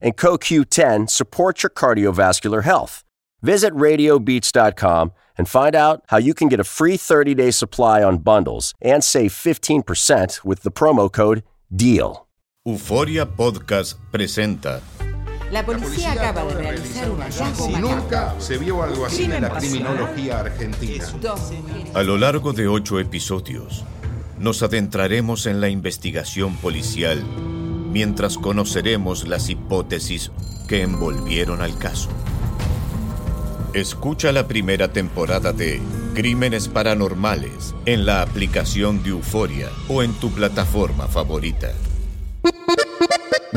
and CoQ10 support your cardiovascular health. Visit radiobeats.com and find out how you can get a free 30-day supply on bundles and save 15% with the promo code DEAL. Euforia Podcast presenta. La policía acaba de realizar un hallazgo macabro. Nunca se vio algo así en la criminología argentina. A lo largo de ocho episodios, nos adentraremos en la investigación policial mientras conoceremos las hipótesis que envolvieron al caso. Escucha la primera temporada de Crímenes Paranormales en la aplicación de Euforia o en tu plataforma favorita.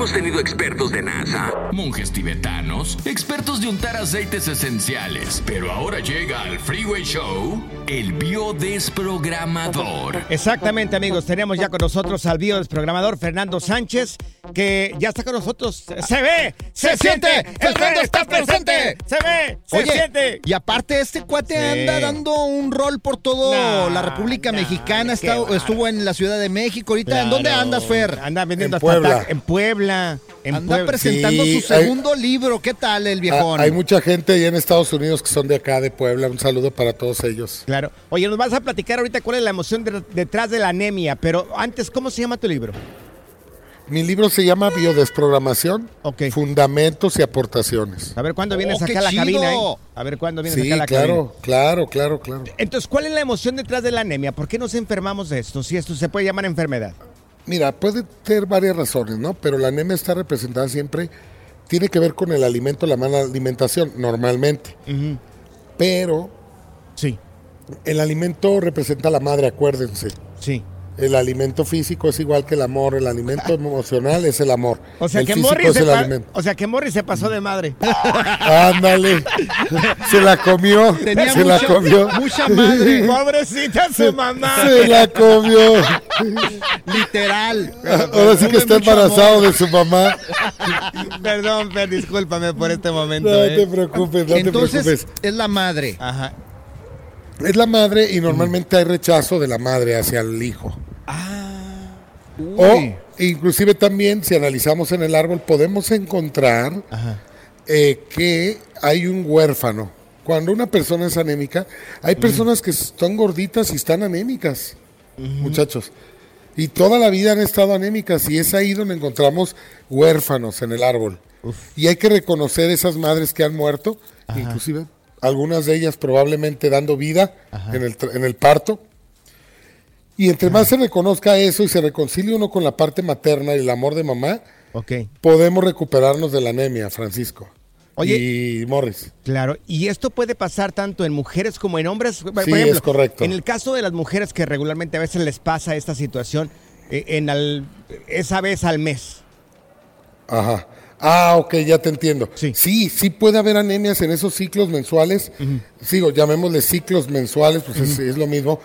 Hemos tenido expertos de NASA, monjes tibetanos, expertos de untar aceites esenciales, pero ahora llega al Freeway Show el biodesprogramador. Exactamente, amigos. Tenemos ya con nosotros al biodesprogramador Fernando Sánchez, que ya está con nosotros. ¡Se ve! ¡Se, siente! ¡Fernando está presente! ¡Se ve! ¡Se Oye, siente! y aparte este cuate Sí. anda dando un rol por todo Nah, la República nah, Mexicana, está- estuvo en la Ciudad de México, ahorita, ¿en dónde andas, Fer? Anda vendiendo En hasta Puebla. En Puebla. En Anda Puebla. presentando Sí, su hay- segundo libro, ¿qué tal el Ah, viejón? hay mucha gente allá en Estados Unidos que son de acá, de Puebla. Un saludo para todos ellos. Claro. Oye, nos vas a platicar ahorita cuál es la emoción de- detrás de la anemia, pero antes, ¿cómo se llama tu libro? Mi libro se llama Biodesprogramación, Ok. Fundamentos y Aportaciones. A ver cuándo vienes Oh, acá qué a la chido. cabina, ¿eh? A ver cuándo vienes Sí, acá a la cabina. claro, claro, claro, claro. Entonces, ¿cuál es la emoción detrás de la anemia? ¿Por qué nos enfermamos de esto? Si esto se puede llamar enfermedad. Mira, puede tener varias razones, ¿no? Pero la anemia está representada siempre, tiene que ver con el alimento, la mala alimentación, normalmente. Pero Sí, el alimento representa a la madre, acuérdense. sí. El alimento físico es igual que el amor, el alimento emocional es el amor. O sea, el que físico Morris es se el alimento. o sea que Morris se pasó de madre. Ándale. Se la comió. Tenía se la mucha- comió. mucha madre. Pobrecita su mamá. Se la comió. Literal. Ahora sí que está embarazado amor. de su mamá. Perdón, Fer, discúlpame por este momento. No ¿eh? te preocupes, no te Entonces, preocupes. es la madre. Ajá. Es la madre y normalmente hay rechazo de la madre hacia el hijo. O inclusive también, si analizamos en el árbol, podemos encontrar eh, que hay un huérfano. Cuando una persona es anémica, hay personas que están gorditas y están anémicas, muchachos. Y toda la vida han estado anémicas y es ahí donde encontramos huérfanos en el árbol. Y hay que reconocer esas madres que han muerto, inclusive algunas de ellas probablemente dando vida en el, en el parto. Y entre más se reconozca eso y se reconcilie uno con la parte materna y el amor de mamá, podemos recuperarnos de la anemia, Francisco. Oye. y Morris. Claro, y esto puede pasar tanto en mujeres como en hombres. Por Sí, es correcto. En el caso de las mujeres que regularmente a veces les pasa esta situación, eh, en al- esa vez al mes. Ajá. Ah, ok, ya te entiendo. Sí. Sí, sí, puede haber anemias en esos ciclos mensuales. Sigo, llamémosle ciclos mensuales, pues es, es lo mismo,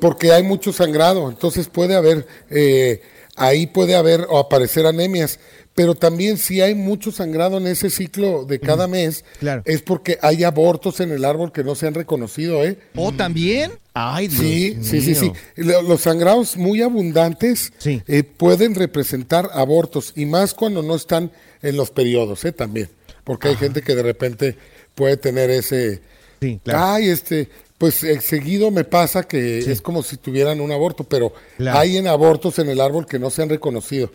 porque hay mucho sangrado. Entonces puede haber eh, ahí puede haber o aparecer anemias. Pero también si hay mucho sangrado en ese ciclo de cada mes, Claro. es porque hay abortos en el árbol que no se han reconocido, ¿eh? ¿O también? Ay, Dios Sí, sí, sí, sí. mío. Lo- Los sangrados muy abundantes Sí. eh, pueden representar abortos y más cuando no están en los periodos, ¿eh? También. Porque hay gente que de repente puede tener ese... Sí, claro. Ay, este, pues eh, seguido me pasa que es como si tuvieran un aborto, pero Claro. hay en abortos en el árbol que no se han reconocido.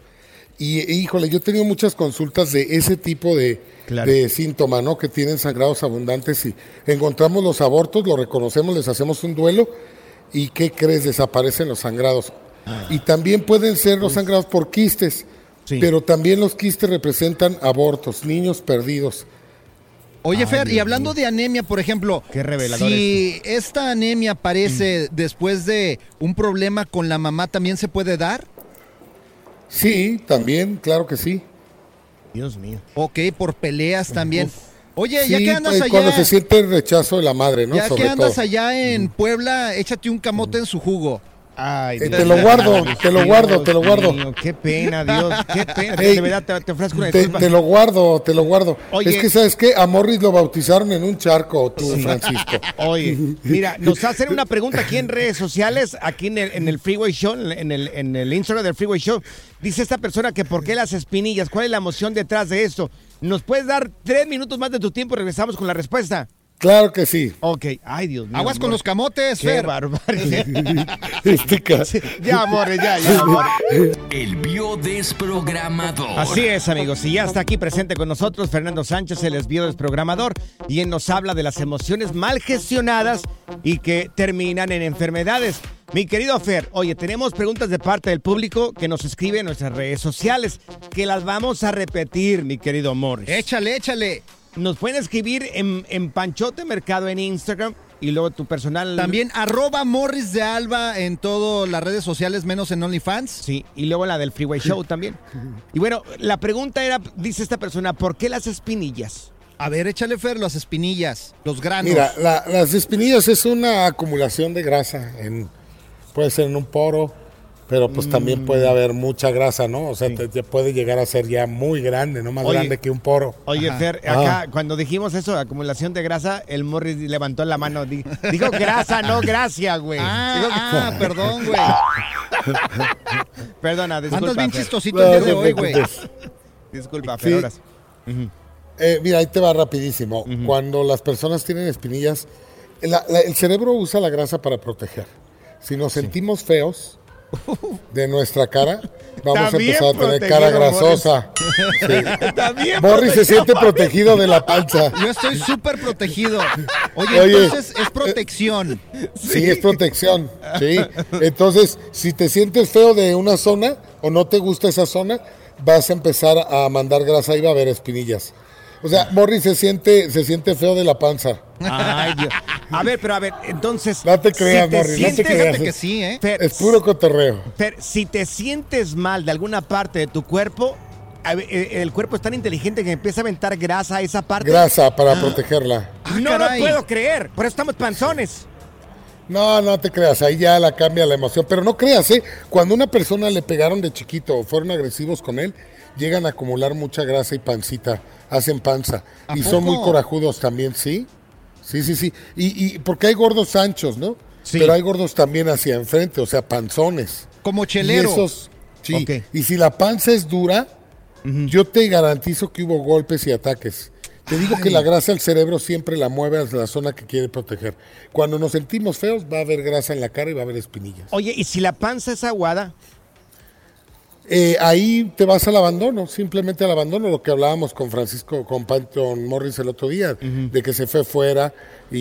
Y híjole, yo he tenido muchas consultas de ese tipo de, Claro. de síntoma, ¿no? Que tienen sangrados abundantes y encontramos los abortos, los reconocemos, les hacemos un duelo y ¿qué crees? Desaparecen los sangrados. Y también pueden ser los sangrados por quistes, Sí. pero también los quistes representan abortos, niños perdidos. Oye, Fer, y hablando de anemia, por ejemplo, Qué revelador si esta anemia aparece después de un problema con la mamá, ¿también se puede dar? Sí, también, claro que sí. Dios mío. Ok, por peleas también. Oye, ya que andas pues, allá, cuando se siente el rechazo de la madre, ¿no? ya Sobre que andas todo. allá en Puebla, échate un camote en su jugo. Ay, Dios te lo guardo, te lo guardo, te lo guardo. mío, qué pena, Dios, qué pena. Ey, de verdad, te, te ofrezco una Te, te lo guardo, te lo guardo. Oye. Es que, ¿sabes qué? A Morris lo bautizaron en un charco, tú, Francisco. Oye, mira, nos hacen una pregunta aquí en redes sociales, aquí en el, en el Freeway Show, en el, en el Instagram del Freeway Show. Dice esta persona que por qué las espinillas, cuál es la emoción detrás de esto. ¿Nos puedes dar tres minutos más de tu tiempo y regresamos con la respuesta? Claro que sí. Ok, ay Dios mío. Aguas con los camotes, Qué Fer. barbaridad. Este ya, amores, ya, ya, amor. El biodesprogramador. Así es, amigos. Y ya está aquí presente con nosotros Fernando Sánchez, el desprogramador, y él nos habla de las emociones mal gestionadas y que terminan en enfermedades. Mi querido Fer, oye, tenemos preguntas de parte del público que nos escribe en nuestras redes sociales, que las vamos a repetir, mi querido Morris. Échale, échale. Nos pueden escribir en, en Panchote Mercado en Instagram y luego tu personal. También arroba Morris de Alba en todas las redes sociales, menos en OnlyFans. Sí, y luego la del Freeway Show también. Y bueno, la pregunta era, dice esta persona, ¿por qué las espinillas? A ver, échale, Fer, las espinillas, los granos. Mira, la- las espinillas es una acumulación de grasa. En, puede ser en un poro, pero pues Mm. también puede haber mucha grasa, ¿no? O sea, te, te puede llegar a ser ya muy grande, no más Oye. grande que un poro. Oye, Fer, Ah. acá cuando dijimos eso, acumulación de grasa, el Morris levantó la mano. di- Dijo grasa, no gracia, güey. Ah, Dijo- ah, perdón, güey. Perdona, disculpa. Andas bien Fer. chistosito el día de hoy, güey. Disculpa, Sí. Fer, ahora sí. Eh, mira, ahí te va rapidísimo. Cuando las personas tienen espinillas, la- la- el cerebro usa la grasa para proteger. Si nos sentimos feos de nuestra cara, vamos a empezar a tener cara grasosa. Morris se siente protegido de la panza. Yo estoy súper protegido. Oye, Oye, entonces es protección. Sí, es protección. Sí. Entonces, si te sientes feo de una zona o no te gusta esa zona, vas a empezar a mandar grasa y va a haber espinillas. O sea, Morris se siente, se siente feo de la panza. Ay, Dios. A ver, pero a ver, entonces. No te creas, te Morris, no te sientes- creas. Fíjate que sí, ¿eh? Fer, Es puro cotorreo. Fer, si te sientes mal de alguna parte de tu cuerpo, eh, el cuerpo es tan inteligente que empieza a aventar grasa a esa parte. Grasa para protegerla. no caray. lo puedo creer. Por eso estamos panzones. No, no te creas, ahí ya la cambia la emoción. Pero no creas, ¿eh? Cuando una persona le pegaron de chiquito o fueron agresivos con él, llegan a acumular mucha grasa y pancita, hacen panza. ¿A Y son muy corajudos también, ¿sí? Sí, sí, sí. Y, y porque hay gordos anchos, ¿no? Sí. Pero hay gordos también hacia enfrente, o sea, panzones. Como Y chelero. esos, sí. Y si la panza es dura, yo te garantizo que hubo golpes y ataques. Te digo que la grasa el cerebro siempre la mueve hacia la zona que quiere proteger. Cuando nos sentimos feos, va a haber grasa en la cara y va a haber espinillas. Oye, ¿y si la panza es aguada? Eh, ahí te vas al abandono, simplemente al abandono, lo que hablábamos con Francisco, con Panton Morris el otro día, de que se fue fuera y,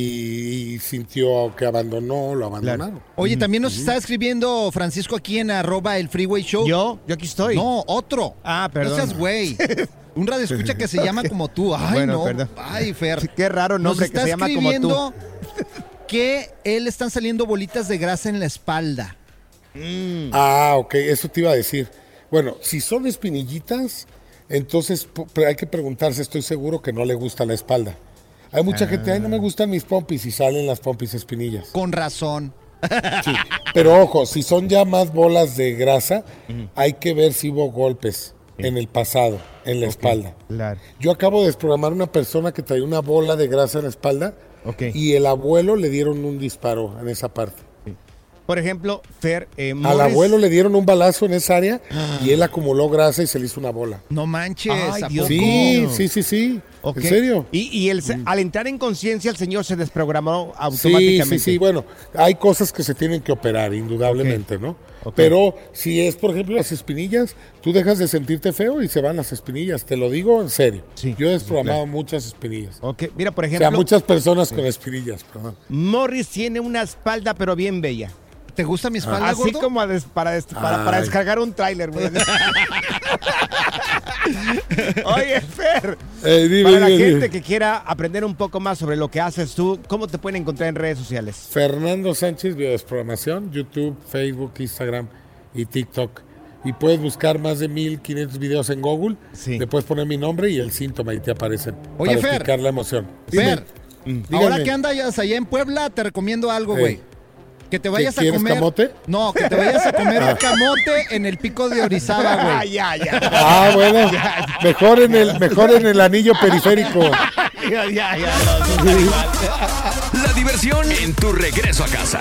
y sintió que abandonó, lo abandonaron. Oye, también nos está escribiendo Francisco aquí en arroba el Freeway Show. Yo, yo aquí estoy. No, otro. Ah, perdón. No seas güey. Un radio escucha que se llama como tú. Ay, Bueno, no. perdón. Ay, Fer. Qué raro nombre Nos que está se llama como escribiendo que él le están saliendo bolitas de grasa en la espalda. Ah, ok, eso te iba a decir. Bueno, si son espinillitas, entonces hay que preguntarse, estoy seguro que no le gusta la espalda. Hay mucha gente, ay, no me gustan mis pompis y salen las pompis espinillas. Con razón. Sí, pero ojo, si son ya más bolas de grasa, hay que ver si hubo golpes en el pasado, en la espalda. Claro. Yo acabo de desprogramar una persona que traía una bola de grasa en la espalda Ok. y el abuelo le dieron un disparo en esa parte. Por ejemplo, Fer, eh, Al Morris- abuelo le dieron un balazo en esa área y él acumuló grasa y se le hizo una bola. No manches. Ay, ¿a Dios? Sí, sí, sí, sí. ¿En serio? Y, y el, al entrar en conciencia, el señor se desprogramó Sí, automáticamente. sí, sí. Bueno, hay cosas que se tienen que operar, indudablemente, ¿no? Pero si es, por ejemplo, las espinillas, tú dejas de sentirte feo y se van las espinillas. Te lo digo en serio. Sí, Yo he desprogramado muchas espinillas. Ok, Mira, por O sea, ejemplo, muchas personas con espinillas, perdón. Morris tiene una espalda, pero bien bella. ¿Te gusta mi espalda, Así gordo? como des- para, des- para, descargar un tráiler, güey. Oye, Fer, Eh, dime, para la dime, gente dime. que quiera aprender un poco más sobre lo que haces tú, ¿cómo te pueden encontrar en redes sociales? Fernando Sánchez, Biodesprogramación, YouTube, Facebook, Instagram y TikTok. Y puedes buscar más de 1500 videos en Google. Sí. Le puedes poner mi nombre y el síntoma y te aparecen. Oye, para Fer. explicar la emoción. Fer, Dime. ahora Dígame. que andas allá en Puebla, te recomiendo algo, Ey. güey. Que te vayas a comer. camote? No, que te vayas a comer un camote en el pico de Orizaba, Ah, güey. ya, ya. Ah, bueno. mejor en el, mejor en el anillo periférico. ya, ya, ya. La diversión en tu regreso a casa.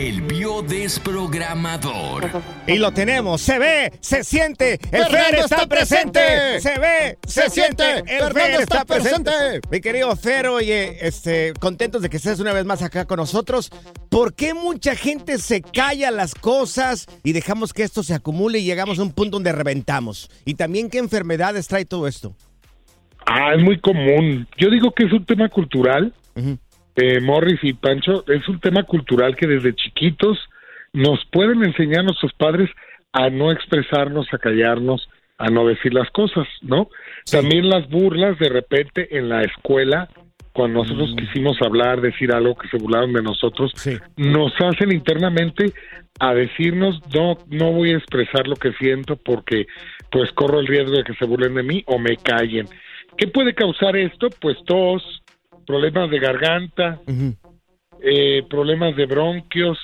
El biodesprogramador. Y lo tenemos, se ve, se siente, el Fer está está presente, presente. se ve, se, Se siente, el Fernando Fer está está presente. presente. Mi querido Fer, oye, este, contentos de que estés una vez más acá con nosotros. ¿Por qué mucha gente se calla las cosas y dejamos que esto se acumule y llegamos a un punto donde reventamos? Y también qué enfermedades trae todo esto. Ah, es muy común. Yo digo que es un tema cultural. Eh, Morris y Pancho, es un tema cultural que desde chiquitos nos pueden enseñar nuestros padres a no expresarnos, a callarnos, a no decir las cosas, ¿no? También las burlas de repente en la escuela, cuando nosotros quisimos hablar, decir algo que se burlaron de nosotros, nos hacen internamente a decirnos no no voy a expresar lo que siento porque pues corro el riesgo de que se burlen de mí o me callen. ¿Qué puede causar esto? Pues tos, problemas de garganta, eh, problemas de bronquios.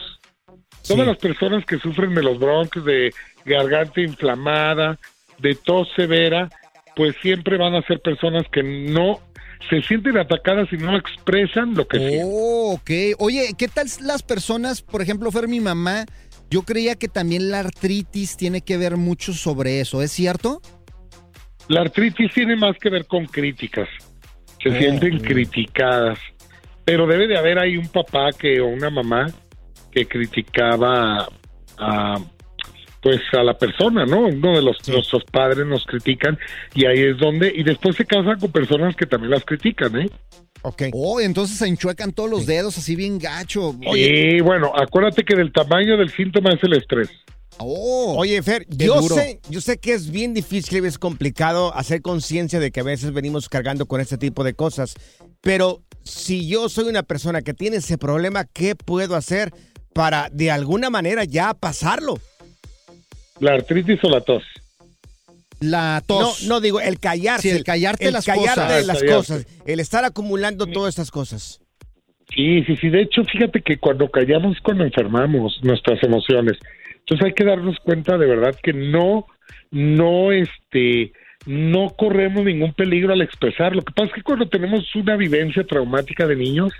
Todas las personas que sufren de los bronquios, de garganta inflamada, de tos severa, pues siempre van a ser personas que no se sienten atacadas y no expresan lo que sienten. Oh, ok. Oye, ¿qué tal las personas, por ejemplo, Fer, mi mamá? Yo creía que también la artritis tiene que ver mucho sobre eso, ¿es cierto? La artritis tiene más que ver con críticas. Se Oh. sienten criticadas. Pero debe de haber ahí un papá que o una mamá que criticaba a pues a la persona, ¿no? Uno de los nuestros padres nos critican y ahí es donde y después se casan con personas que también las critican, ¿eh? Ok. Oh, entonces se enchuecan todos los dedos así bien gacho. Y bueno, acuérdate que del tamaño del síntoma es el estrés. Oh, Oye, Fer, yo duro. sé, yo sé que es bien difícil y es complicado hacer conciencia de que a veces venimos cargando con este tipo de cosas, pero si yo soy una persona que tiene ese problema, ¿qué puedo hacer para de alguna manera ya pasarlo? La artritis o la tos. La No, tos. no digo, el callarse. Sí, el callarte las callarte cosas. las Callarte. cosas. El estar acumulando todas estas cosas. Sí, sí, sí. De hecho, fíjate que cuando callamos, cuando enfermamos nuestras emociones. Entonces hay que darnos cuenta de verdad que no, no, este, no corremos ningún peligro al expresar. Lo que pasa es que cuando tenemos una vivencia traumática de niños,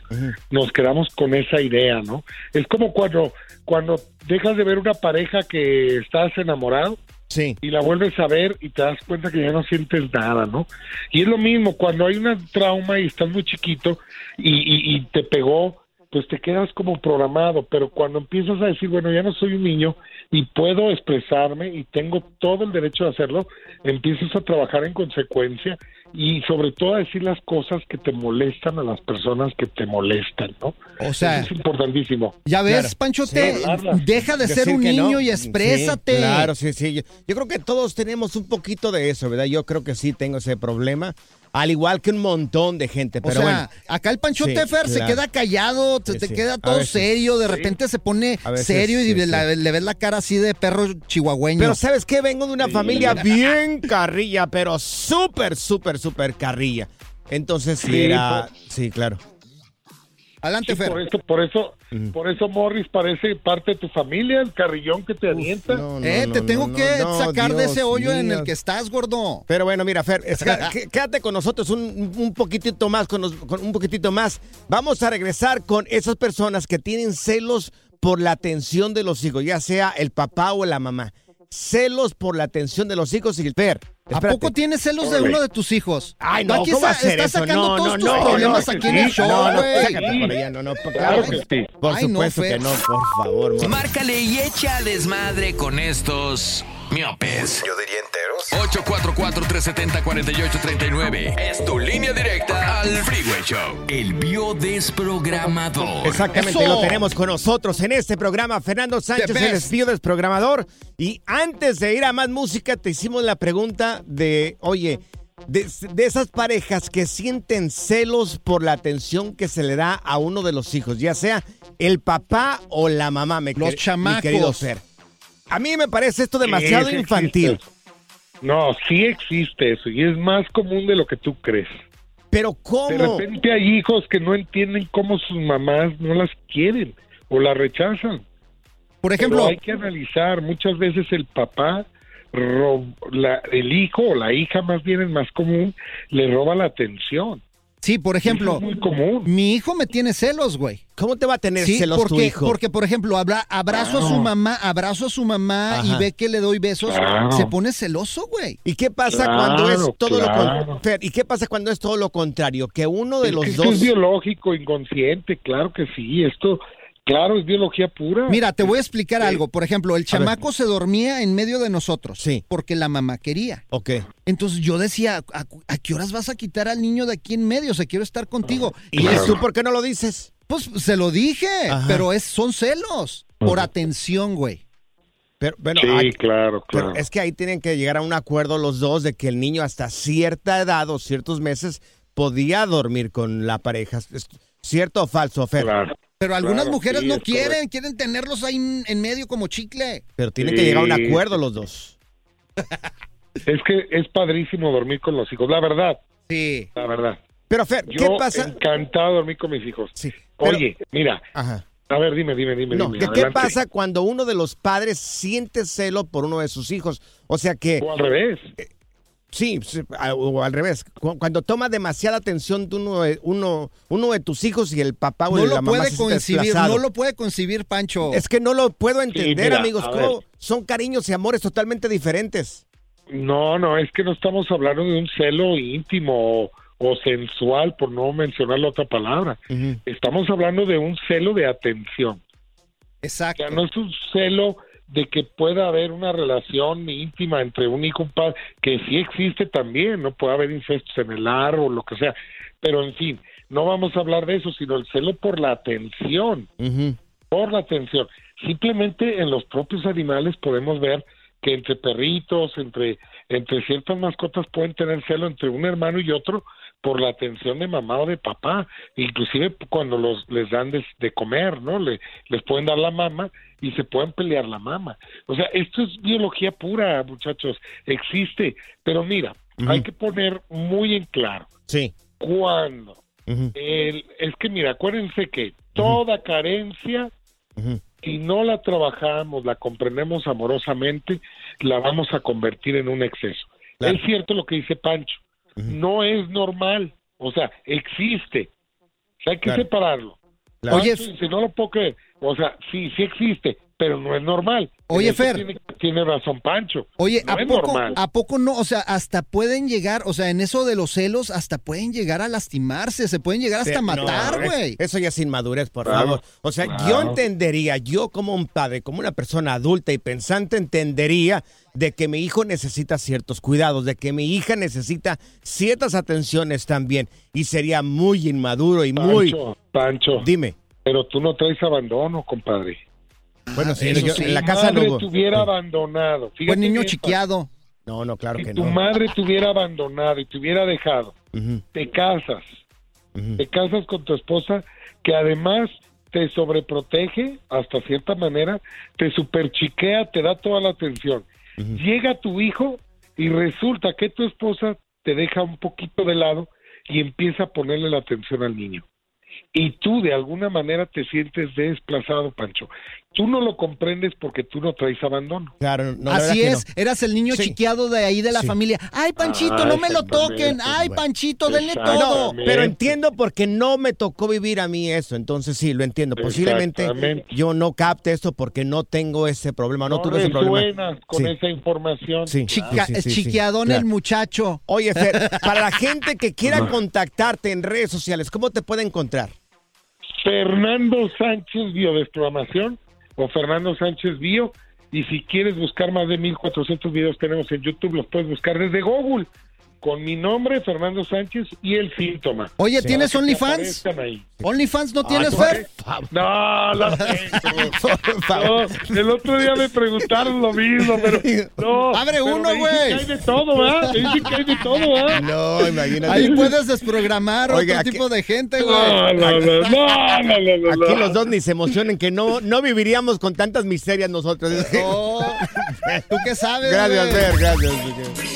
nos quedamos con esa idea, ¿no? Es como cuando, cuando dejas de ver una pareja que estás enamorado Sí. y la vuelves a ver y te das cuenta que ya no sientes nada, ¿no? Y es lo mismo, cuando hay una trauma y estás muy chiquito y, y- y te pegó, pues te quedas como programado, pero cuando empiezas a decir, bueno, ya no soy un niño y puedo expresarme y tengo todo el derecho de hacerlo, empiezas a trabajar en consecuencia y sobre todo a decir las cosas que te molestan a las personas que te molestan, ¿no? O sea, Eso es importantísimo. ya ves, Claro. Panchote, Sí, hablarlas. deja de ser un niño no. y exprésate. Sí, claro, sí, sí. Yo, yo creo que todos tenemos un poquito de eso, ¿verdad? Yo creo que sí tengo ese problema. Al igual que un montón de gente. O Pero sea, bueno. acá el Panchote Sí, Fer se queda callado, te, Sí, te sí. queda todo veces. serio, de repente se pone veces, serio y sí, la- sí. le ves la cara así de perro chihuahueño. Pero ¿sabes qué? Vengo de una familia bien carrilla, pero súper, súper, súper carrilla. Entonces sí Sí, era... Sí, claro. Adelante, Sí, Fer. por eso, por eso, por eso Morris parece parte de tu familia, el carrillón que te. No, no, eh, te no, tengo no, que no, sacar de ese hoyo en el que estás, gordo. Pero bueno, mira, Fer, es- quédate con nosotros un, un poquitito más, con, nos- con un poquitito más. Vamos a regresar con esas personas que tienen celos por la atención de los hijos, ya sea el papá o la mamá. Celos por la atención de los hijos y Fer. ¿A espérate. poco tienes celos de uno de tus hijos? Ay, no, aquí ¿cómo a ser estás eso? sacando No, todos no, tus no, problemas no, aquí en el show, No, no, güey. sácate por allá, no, no, por, Claro que sí. por Ay, no, supuesto que no, por favor. Márcale y echa desmadre con estos miopes. Yo diría. 844-370-4839. Es tu línea directa al Freeway Show. El biodesprogramador. Exactamente, ¡Eso! lo tenemos con nosotros en este programa. Fernando Sánchez, el best. espío desprogramador. Y antes de ir a más música, te hicimos la pregunta de, oye, de, de esas parejas que sienten celos por la atención que se le da a uno de los hijos, ya sea el papá o la mamá, me Los chamacos. Mi querido Fer. A mí me parece esto demasiado infantil. existe. No, sí existe eso y es más común de lo que tú crees. Pero De ¿cómo? repente hay hijos que no entienden cómo sus mamás no las quieren o las rechazan. Por Pero ejemplo, hay que analizar, muchas veces el papá, la- el hijo o la hija más bien es más común, le roba la atención. sí, por ejemplo, es muy común. mi hijo me tiene celos, güey. ¿Cómo te va a tener Sí, celos porque, tu hijo? porque, por ejemplo, abra- abrazo a su mamá, abrazo a su mamá y ve que le doy besos, Claro. se pone celoso, güey. ¿Y qué pasa Claro, cuando es todo lo claro. con- Fer, ¿Y qué pasa cuando es todo lo contrario? Que uno de Es los que esto dos es biológico, inconsciente, claro que sí. Esto, claro, es biología pura. Mira, te voy a explicar Sí. algo. Por ejemplo, el chamaco se dormía en medio de nosotros. Sí. Porque la mamá quería. Ok. Entonces yo decía, ¿a, a qué horas vas a quitar al niño de aquí en medio? O sea, quiero estar contigo. ¿Y tú por qué no lo dices? Pues se lo dije, Ajá. pero es, son celos. Por atención, güey. Pero, bueno, sí, hay- claro, pero claro. es que ahí tienen que llegar a un acuerdo los dos de que el niño hasta cierta edad o ciertos meses podía dormir con la pareja. ¿Es ¿Cierto o falso, Fer? Claro. Pero algunas Claro, mujeres sí, no quieren, correcto. quieren tenerlos ahí en, medio como chicle. Pero tienen que llegar a un acuerdo los dos. Es que es padrísimo dormir con los hijos, la verdad, Sí. la verdad. Pero Fer, Yo ¿qué pasa? encantado de dormir con mis hijos. Sí, pero- Oye, mira, Ajá. a ver, dime, dime, dime. No, dime, ¿qué, adelante. pasa cuando uno de los padres siente celo por uno de sus hijos? O sea que, O al revés. sí, sí, o al revés, cu- cuando toma demasiada atención de uno de, uno, uno de tus hijos y el papá o No la lo mamá puede se siente concebir, desplazado. no lo puede concebir, Pancho. Es que no lo puedo entender, mira, amigos. ¿cómo? Son cariños y amores totalmente diferentes. No, no, es que no estamos hablando de un celo íntimo o, o sensual, por no mencionar la otra palabra. Estamos hablando de un celo de atención. O Exacto. sea, no es un celo de que pueda haber una relación íntima entre un hijo y un padre, que sí existe también, no puede haber incestos en el árbol, lo que sea. Pero en fin, no vamos a hablar de eso, sino el celo por la atención, por la atención. Simplemente en los propios animales podemos ver que entre perritos, entre, entre ciertas mascotas pueden tener celo entre un hermano y otro por la atención de mamá o de papá, inclusive cuando los les dan de, de comer, ¿no? Le, les pueden dar la mama y se pueden pelear la mama. O sea, esto es biología pura, muchachos, existe, pero mira, hay que poner muy en claro. Sí. Cuando el, es que mira, acuérdense que toda carencia si no la trabajamos, la comprendemos amorosamente, la vamos a convertir en un exceso. Es cierto lo que dice Pancho, no es normal, o sea, existe, o sea, hay que Claro. separarlo. Oye, dice, no lo puedo creer, o sea, sí, sí existe, pero no es normal. Oye, Fer. Tiene, tiene razón Pancho. Oye, no ¿a es poco, normal. ¿a poco no? O sea, hasta pueden llegar, o sea, en eso de los celos, hasta pueden llegar a lastimarse, se pueden llegar hasta Sí, matar, no, es- güey. Eso ya es inmadurez, por Claro, favor. O sea, yo entendería, yo como un padre, como una persona adulta y pensante, entendería de que mi hijo necesita ciertos cuidados, de que mi hija necesita ciertas atenciones también. Y sería muy inmaduro y muy... Pancho, Pancho. Dime. Pero tú no traes abandono, compadre. Bueno, sí, Eso yo- sí, en la tu casa no madre hubo- te hubiera Sí. abandonado. Fíjate Buen niño bien, chiqueado. No, no, claro Si que tu no. madre te hubiera abandonado y te hubiera dejado, te casas, te casas con tu esposa que además te sobreprotege hasta cierta manera, te superchiquea, te da toda la atención. Llega tu hijo y resulta que tu esposa te deja un poquito de lado y empieza a ponerle la atención al niño. Y tú de alguna manera te sientes desplazado, Pancho. Tú no lo comprendes porque tú no traes abandono. Claro, no, Así es, eras el niño Sí. chiqueado de ahí de la Sí. familia. Ay, Panchito, Ah, no me lo toquen. Ay, bueno. Panchito, denle todo. No, pero entiendo porque no me tocó vivir a mí eso, entonces sí, lo entiendo. Posiblemente yo no capte esto porque no tengo ese problema, no, No tuve ese problema. con Sí. esa información. Sí, Chica- sí, sí, sí, sí, chiquiadón claro. el muchacho. Oye, Fer, para la gente que quiera contactarte en redes sociales, ¿cómo te puede encontrar? Fernando Sánchez Biodesprogramación o Fernando Sánchez Bio. Y si quieres buscar más de 1400 videos tenemos en YouTube, los puedes buscar desde Google con mi nombre, Fernando Sánchez, y el síntoma. Oye. ¿tienes OnlyFans? OnlyFans no tienes, por Fer. No, lo tengo. No, el otro día me preguntaron lo mismo, pero no. Abre pero uno, güey. que hay de todo, ¿verdad? Me dicen que hay de todo, ¿verdad? No, imagínate. Ahí puedes desprogramar Oiga, otro aquí- tipo de gente, No, güey. no, no, no, no, no, no, Aquí los dos ni se emocionen que no, no viviríamos con tantas miserias nosotros. No, ¿Tú qué sabes, Gracias? Fer, gracias.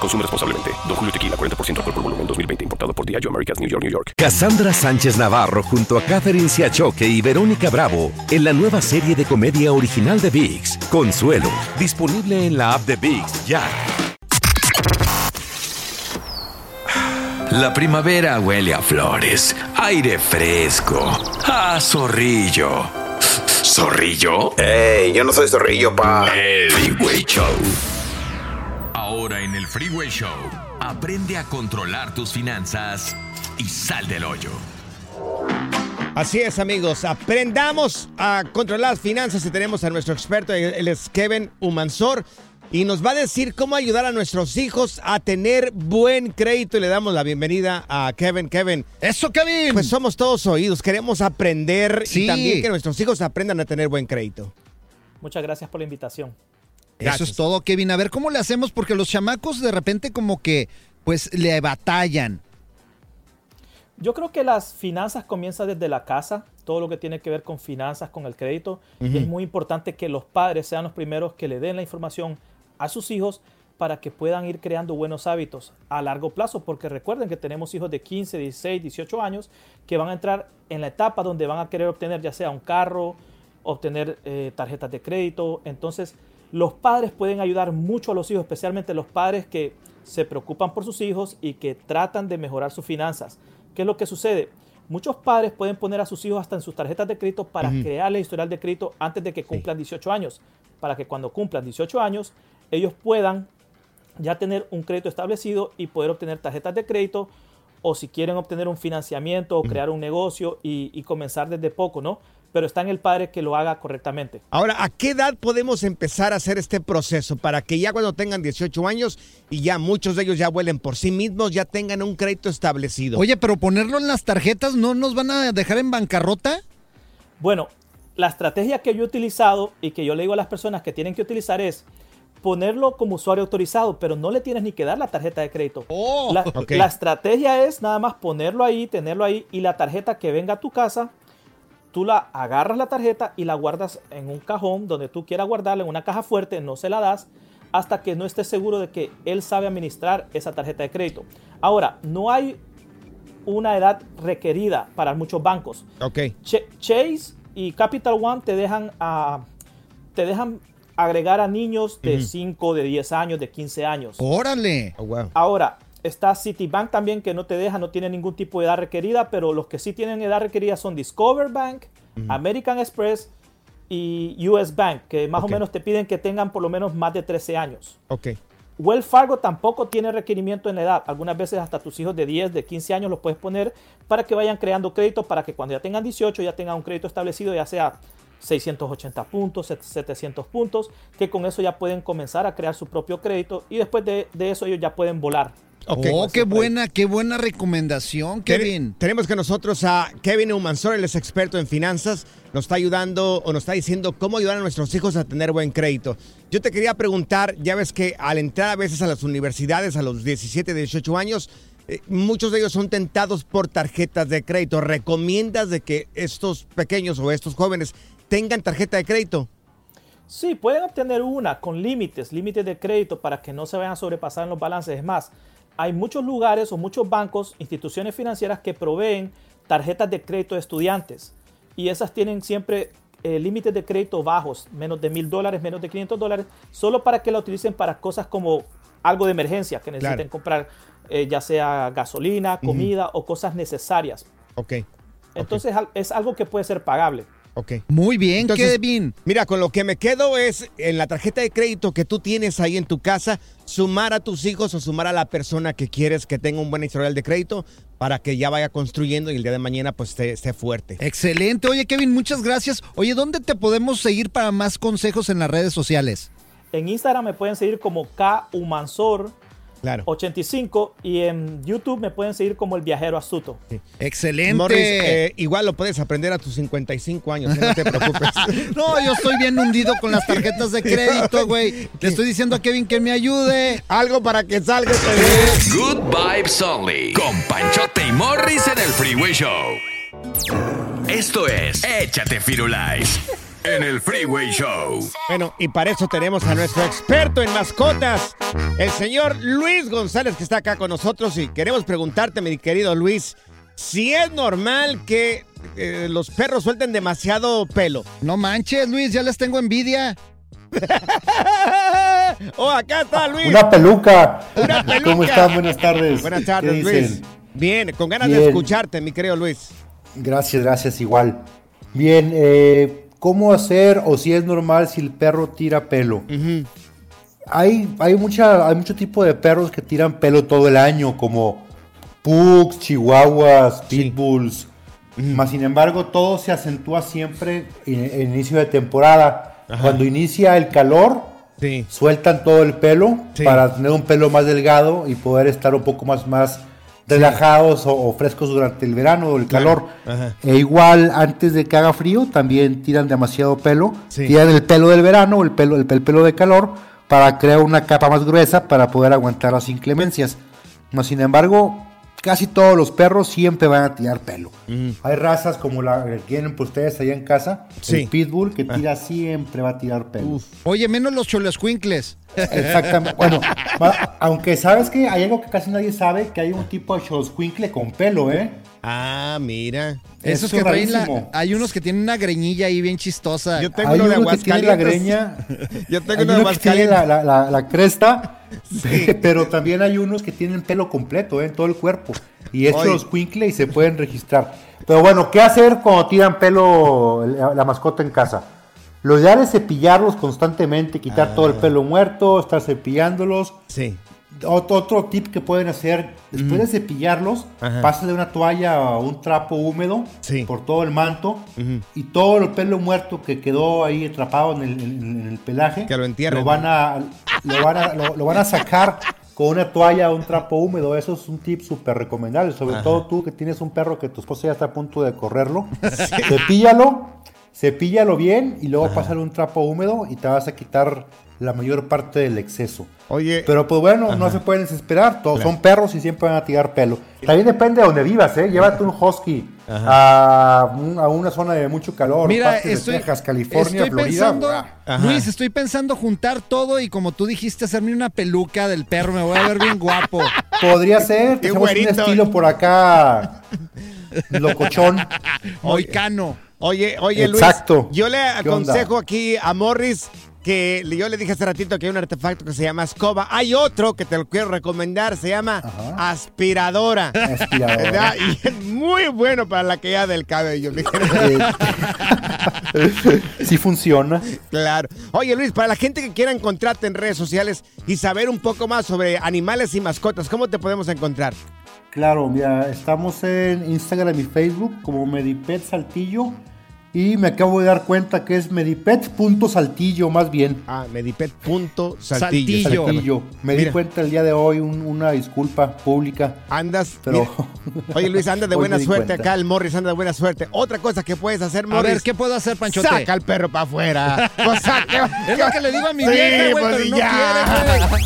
Consume responsablemente. Don Julio Tequila, 40% alcohol por volumen, 2020. Importado por Diageo Americas, New York, New York. Cassandra Sánchez Navarro junto a Catherine Siachoque y Verónica Bravo en la nueva serie de comedia original de VIX, Consuelo, disponible en la app de VIX ya. La primavera huele a flores, aire fresco, a zorrillo. ¿Zorrillo? ¡Ey! Yo no soy zorrillo, pa. El Freeway Show. Ahora en el Freeway Show, aprende a controlar tus finanzas y sal del hoyo. Así es, amigos. Aprendamos a controlar las finanzas y tenemos a nuestro experto, él es Kevin Humansor, y nos va a decir cómo ayudar a nuestros hijos a tener buen crédito. Y le damos la bienvenida a Kevin. Kevin. ¡Eso, Kevin! Pues somos todos oídos. Queremos aprender Sí. y también que nuestros hijos aprendan a tener buen crédito. Muchas gracias por la invitación. Eso es todo, Kevin. A ver cómo le hacemos, porque los chamacos de repente como que, pues, le batallan. Yo creo que las finanzas comienzan desde la casa, todo lo que tiene que ver con finanzas, con el crédito. Ujú. Es muy importante que los padres sean los primeros que le den la información a sus hijos para que puedan ir creando buenos hábitos a largo plazo, porque recuerden que tenemos hijos de 15, 16, 18 años que van a entrar en la etapa donde van a querer obtener ya sea un carro, obtener eh, tarjetas de crédito. Entonces, los padres pueden ayudar mucho a los hijos, especialmente los padres que se preocupan por sus hijos y que tratan de mejorar sus finanzas. ¿Qué es lo que sucede? Muchos padres pueden poner a sus hijos hasta en sus tarjetas de crédito para Ujú. crearle historial de crédito antes de que cumplan 18 años, para que cuando cumplan 18 años ellos puedan ya tener un crédito establecido y poder obtener tarjetas de crédito o si quieren obtener un financiamiento o crear un negocio y, y comenzar desde poco, ¿no? Pero está en el padre que lo haga correctamente. Ahora, ¿a qué edad podemos empezar a hacer este proceso para que ya cuando tengan 18 años y ya muchos de ellos ya vuelen por sí mismos, ya tengan un crédito establecido? Oye, pero ponerlo en las tarjetas no nos van a dejar en bancarrota. Bueno, la estrategia que yo he utilizado y que yo le digo a las personas que tienen que utilizar es ponerlo como usuario autorizado, pero no le tienes ni que dar la tarjeta de crédito. la, ok. la estrategia es nada más ponerlo ahí, tenerlo ahí y la tarjeta que venga a tu casa, tú la agarras la tarjeta y la guardas en un cajón donde tú quieras guardarla, en una caja fuerte, no se la das hasta que no estés seguro de que él sabe administrar esa tarjeta de crédito. Ahora, no hay una edad requerida para muchos bancos. Ok. Ch- Chase y Capital One te dejan, ah, te dejan agregar a niños de Ujú. 5, de 10 años, de 15 años. Órale. Ahora, está Citibank también que no te deja, no tiene ningún tipo de edad requerida, pero los que sí tienen edad requerida son Discover Bank, American Express y US Bank, que más o menos te piden que tengan por lo menos más de 13 años. Ok. Wells Fargo tampoco tiene requerimiento en la edad. Algunas veces hasta tus hijos de 10, de 15 años los puedes poner para que vayan creando crédito para que cuando ya tengan 18 ya tengan un crédito establecido, ya sea 680 puntos, 700 puntos, que con eso ya pueden comenzar a crear su propio crédito y después de, de eso ellos ya pueden volar. Oh, qué buena, qué buena recomendación, Kevin. Tenemos que nosotros a Kevin Humansor, él es experto en finanzas, nos está ayudando o nos está diciendo cómo ayudar a nuestros hijos a tener buen crédito. Yo te quería preguntar, ya ves que al entrar a veces a las universidades a los 17, 18 años, eh, muchos de ellos son tentados por tarjetas de crédito. ¿Recomiendas de que estos pequeños o estos jóvenes tengan tarjeta de crédito? Sí, pueden obtener una con límites, límites de crédito para que no se vayan a sobrepasar en los balances. Es más, hay muchos lugares o muchos bancos, instituciones financieras que proveen tarjetas de crédito de estudiantes y esas tienen siempre eh, límites de crédito bajos, menos de mil dólares, menos de 500 dólares, solo para que la utilicen para cosas como algo de emergencia, que necesiten Claro. comprar eh, ya sea gasolina, comida o cosas necesarias. Ok. Entonces es algo que puede ser pagable. Ok. Muy bien, Entonces, Kevin. Mira, con lo que me quedo es en la tarjeta de crédito que tú tienes ahí en tu casa, sumar a tus hijos o sumar a la persona que quieres que tenga un buen historial de crédito para que ya vaya construyendo y el día de mañana pues esté, esté fuerte. Excelente. Oye, Kevin, muchas gracias. Oye, ¿dónde te podemos seguir para más consejos en las redes sociales? En Instagram me pueden seguir como K Umansor Claro. 85 y en YouTube me pueden seguir como El Viajero Astuto. Excelente. Morris, eh, igual lo puedes aprender a tus 55 años, ¿eh? no te preocupes. No, yo estoy bien hundido con las tarjetas de crédito, güey. Le estoy diciendo a Kevin que me ayude. Algo para que salga. Good Vibes Only. Con Panchote y Morris en el Freeway Show. Esto es Échate Firulais. En el Freeway Show. Bueno, y para eso tenemos a nuestro experto en mascotas, el señor Luis González, que está acá con nosotros. Y queremos preguntarte, mi querido Luis, si es normal que eh, los perros suelten demasiado pelo. No manches, Luis, ya les tengo envidia. oh, acá está Luis. Una peluca. Una peluca. ¿Cómo están? Buenas tardes. Buenas ¿Qué tardes, dicen? Luis. Bien, con ganas de escucharte, mi querido Luis. Gracias, gracias, igual. Bien, eh, ¿cómo hacer o si es normal si el perro tira pelo? hay, hay, mucha, hay mucho tipo de perros que tiran pelo todo el año, como pugs, chihuahuas, pitbulls. Más sin embargo, todo se acentúa siempre en inicio de temporada. Cuando inicia el calor, sueltan todo el pelo para tener un pelo más delgado y poder estar un poco más, más relajados o, o frescos durante el verano o el calor. E igual, antes de que haga frío, también tiran demasiado pelo. Tiran el pelo del verano o el pelo, el, el pelo de calor para crear una capa más gruesa para poder aguantar las inclemencias. Mas, sin embargo, casi todos los perros siempre van a tirar pelo. Hay razas como la que tienen pues, ustedes allá en casa, Sí. el pitbull, que tira siempre va a tirar pelo. Oye, menos los cholescuincles. Exactamente. Bueno, aunque sabes que hay algo que casi nadie sabe, que hay un tipo de xoloscuincle con pelo, ¿eh? Ah, mira. Eso Esos es que traen la, hay unos que tienen una greñilla ahí bien chistosa. Yo tengo Hay uno de uno que tiene la Aguascalientes. greña. Yo tengo Hay uno de que tiene la, la- la- la cresta, pero también hay unos que tienen pelo completo ¿eh? en todo el cuerpo. Y es Oye. los quincle y se pueden registrar. Pero bueno, ¿qué hacer cuando tiran pelo la, la mascota en casa? Lo ideal es cepillarlos constantemente, quitar todo el pelo muerto, estar cepillándolos. Sí. Otro, otro tip que pueden hacer, después de cepillarlos, Ajá. pásenle una toalla o un trapo húmedo Sí. por todo el manto y todo el pelo muerto que quedó ahí atrapado en el, en el pelaje, Que lo entierren. lo van a, lo van a, lo- lo van a sacar con una toalla o un trapo húmedo. Eso es un tip súper recomendable, sobre Ajá. todo tú que tienes un perro que tu esposa ya está a punto de correrlo. Cepíllalo, cepíllalo bien y luego pásale un trapo húmedo y te vas a quitar la mayor parte del exceso. Oye, Pero pues bueno, no Ajá. se pueden desesperar, todos Claro. son perros y siempre van a tirar pelo. También depende de donde vivas, ¿eh? Llévate un husky a, un- a una zona de mucho calor, Mira, partes de estoy, Texas, California, estoy Florida. pensando. Luis, estoy pensando juntar todo y como tú dijiste, hacerme una peluca del perro, me voy a ver bien guapo. Podría ser, tenemos un estilo por acá locochón. Moicano. Oye, oye, Exacto. Luis, yo le aconsejo aquí a Morris que yo le dije hace ratito que hay un artefacto que se llama escoba. Hay otro que te lo quiero recomendar, se llama aspiradora. Aspiradora. ¿Verdad? Y es muy bueno para la caída del cabello. sí funciona. Claro. Oye, Luis, para la gente que quiera encontrarte en redes sociales y saber un poco más sobre animales y mascotas, ¿cómo te podemos encontrar? Claro, mira, estamos en Instagram y Facebook como Medipet Saltillo y me acabo de dar cuenta que es medipet.saltillo más bien. Ah, medipet.saltillo. Saltillo. Saltillo. Me di cuenta el día de hoy, un- una disculpa pública. Andas. Pero mira. Oye, Luis, anda de buena suerte cuenta. acá. El Morris anda de buena suerte. Otra cosa que puedes hacer, A Morris. ver, ¿qué puedo hacer, Panchote? Saca al perro para afuera. Pues saca- Es lo que le digo a mi Sí, vieja, güey, pues pero no ya. quiere, güey.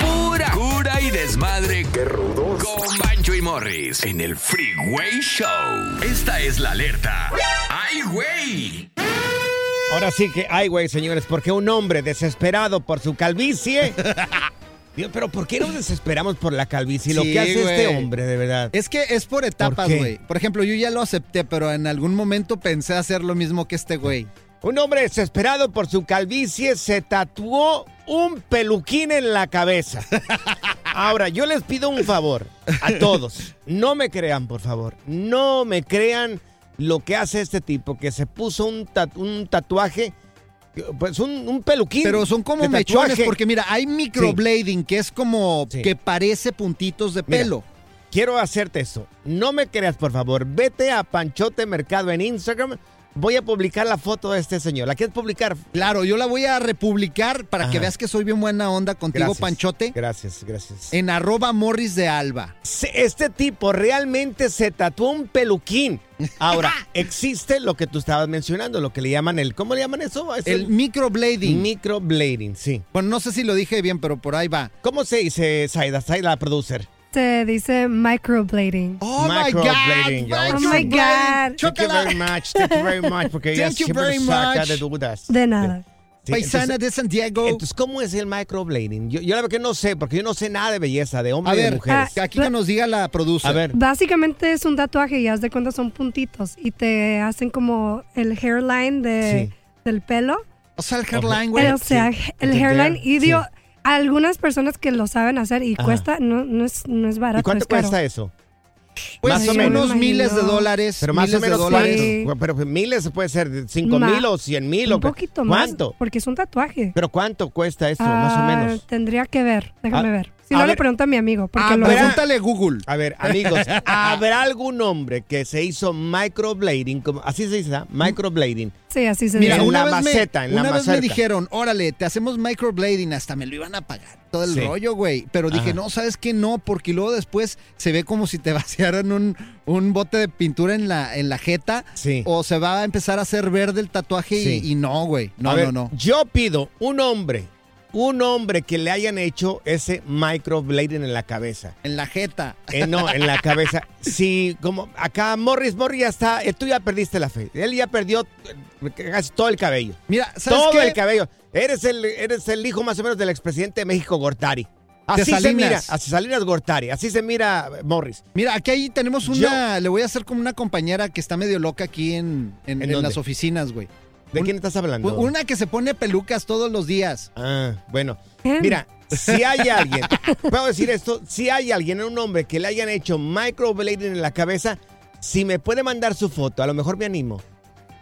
Pura cura y desmadre. Qué rudos. Con Bancho y Morris en el Freeway Show. Esta es la alerta. ¡Ay, güey! Ahora sí que, ay, güey, señores, porque un hombre desesperado por su calvicie. Dios, pero ¿por qué nos desesperamos por la calvicie? Lo Sí, que hace este hombre, de verdad. Es que es por etapas, güey. Por ejemplo, yo ya lo acepté, pero en algún momento pensé hacer lo mismo que este güey. Un hombre desesperado por su calvicie se tatuó un peluquín en la cabeza. Ahora, yo les pido un favor a todos. No me crean, por favor. No me crean lo que hace este tipo, que se puso un, tat- un tatuaje, pues un, un peluquín. Pero son como mechones, porque mira, hay microblading, que es como Sí. que parece puntitos de Mira, pelo. Quiero hacerte eso. No me creas, por favor. Vete a Panchote Mercado en Instagram. Voy a publicar la foto de este señor. ¿La quieres publicar? Claro, yo la voy a republicar para que veas que soy bien buena onda contigo, Gracias. Panchote. Gracias, gracias. En arroba morris de alba. Este tipo realmente se tatuó un peluquín. Ahora, existe lo que tú estabas mencionando, lo que le llaman el. ¿Cómo le llaman eso? Es El microblading. microblading, sí. Bueno, no sé si lo dije bien, pero por ahí va. ¿Cómo se dice, Saida? Saida, la producer. Se dice microblading. Oh Microblading, ya. Oh my God. Thank you very much, thank you very much, porque ella Thank you siempre very saca much. de dudas. De nada. Sí, Paisana entonces- de Santiago. Entonces, ¿cómo es el microblading? Yo, yo la verdad que no sé, porque yo no sé nada de belleza, de a hombres y de ver, mujeres. aquí que nos diga la producer. A ver. Básicamente es un tatuaje y haz de cuenta son puntitos y te hacen como el hairline de, Sí. del pelo. O sea, el hairline, güey. o sea, sí. el hairline. Y digo, sí. Algunas personas que lo saben hacer y Ajá. cuesta, no, no, es, no es barato. ¿Y cuánto es caro. cuesta eso? Pues más o menos. unos Me miles de dólares. Pero más miles o menos de dólares. Sí. ¿cuánto? Pero miles puede ser cinco Ma- mil o cien mil o Un poquito más. ¿Cuánto? Porque es un tatuaje. Pero ¿cuánto cuesta eso, más o Ah, menos? Tendría que ver, déjame A- ver. Si a no, le ver. pregunto a mi amigo. Porque Ah, lo pregúntale a Google. A ver, amigos, ¿habrá algún hombre que se hizo microblading? Como, así se dice, ¿ah? Microblading. Sí, así se Mira, dice. en una, la vez, maceta, me, en la una vez me maceta. dijeron, órale, te hacemos microblading, hasta me lo iban a pagar todo el Sí. rollo, güey. Pero dije, Ajá. no, ¿sabes qué? No, porque luego después se ve como si te vaciaran un, un bote de pintura en la, en la jeta. Sí. O se va a empezar a hacer verde el tatuaje y- Sí. y, no, güey. No, A ver, no, no. Yo pido un hombre un hombre que le hayan hecho ese microblading en la cabeza. En la jeta. Eh, no, en la cabeza. Sí, como acá Morris, Morris ya está, eh, tú ya perdiste la fe. Él ya perdió eh, casi todo el cabello. Mira, ¿sabes todo qué? el cabello. Eres el, eres el hijo más o menos del expresidente de México, Gortari. Así se mira, así Salinas Gortari, así se mira Morris. Mira, aquí ahí tenemos una. Le voy a hacer como una compañera que está medio loca aquí en, en- ¿En en dónde? las oficinas, güey. ¿De quién estás hablando? Una que se pone pelucas todos los días. Ah, bueno. Mira, si hay alguien, puedo decir esto, si hay alguien, un hombre que le hayan hecho microblading en la cabeza, si me puede mandar su foto, a lo mejor me animo.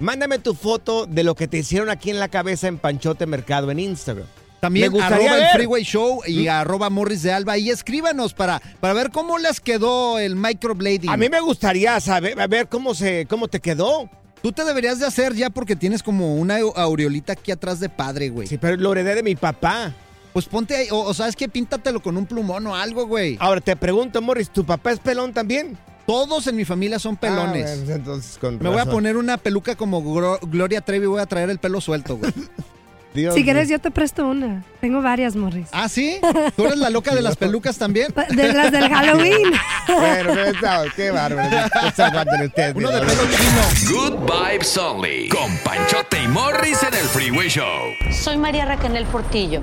Mándame tu foto de lo que te hicieron aquí en la cabeza en Panchote Mercado en Instagram. También me gustaría arroba el ver. ¿Mm? Freeway Show y arroba Morris de Alba. Y escríbanos para, para ver cómo les quedó el microblading. A mí me gustaría saber, a ver cómo se, cómo te quedó. Tú te deberías de hacer ya porque tienes como una aureolita aquí atrás de padre, güey. Sí, pero lo heredé de mi papá. Pues ponte ahí, o, o sabes que píntatelo con un plumón o algo, güey. Ahora te pregunto, Morris, ¿tu papá es pelón también? Todos en mi familia son pelones. Ah, bueno, entonces, con Me voy a razón. poner una peluca como Gro- Gloria Trevi y voy a traer el pelo suelto, güey. Dios Si quieres, yo te presto una. Tengo varias, Morris. ¿Ah, sí? ¿Tú eres la loca de las pelucas también? De las del Halloween. Bueno, pero está- qué bárbaro. No ustedes. Uno de pelo chino. Good Vibes Only. Con Panchote y Morris en el Freeway Show. Soy María Raquel Portillo.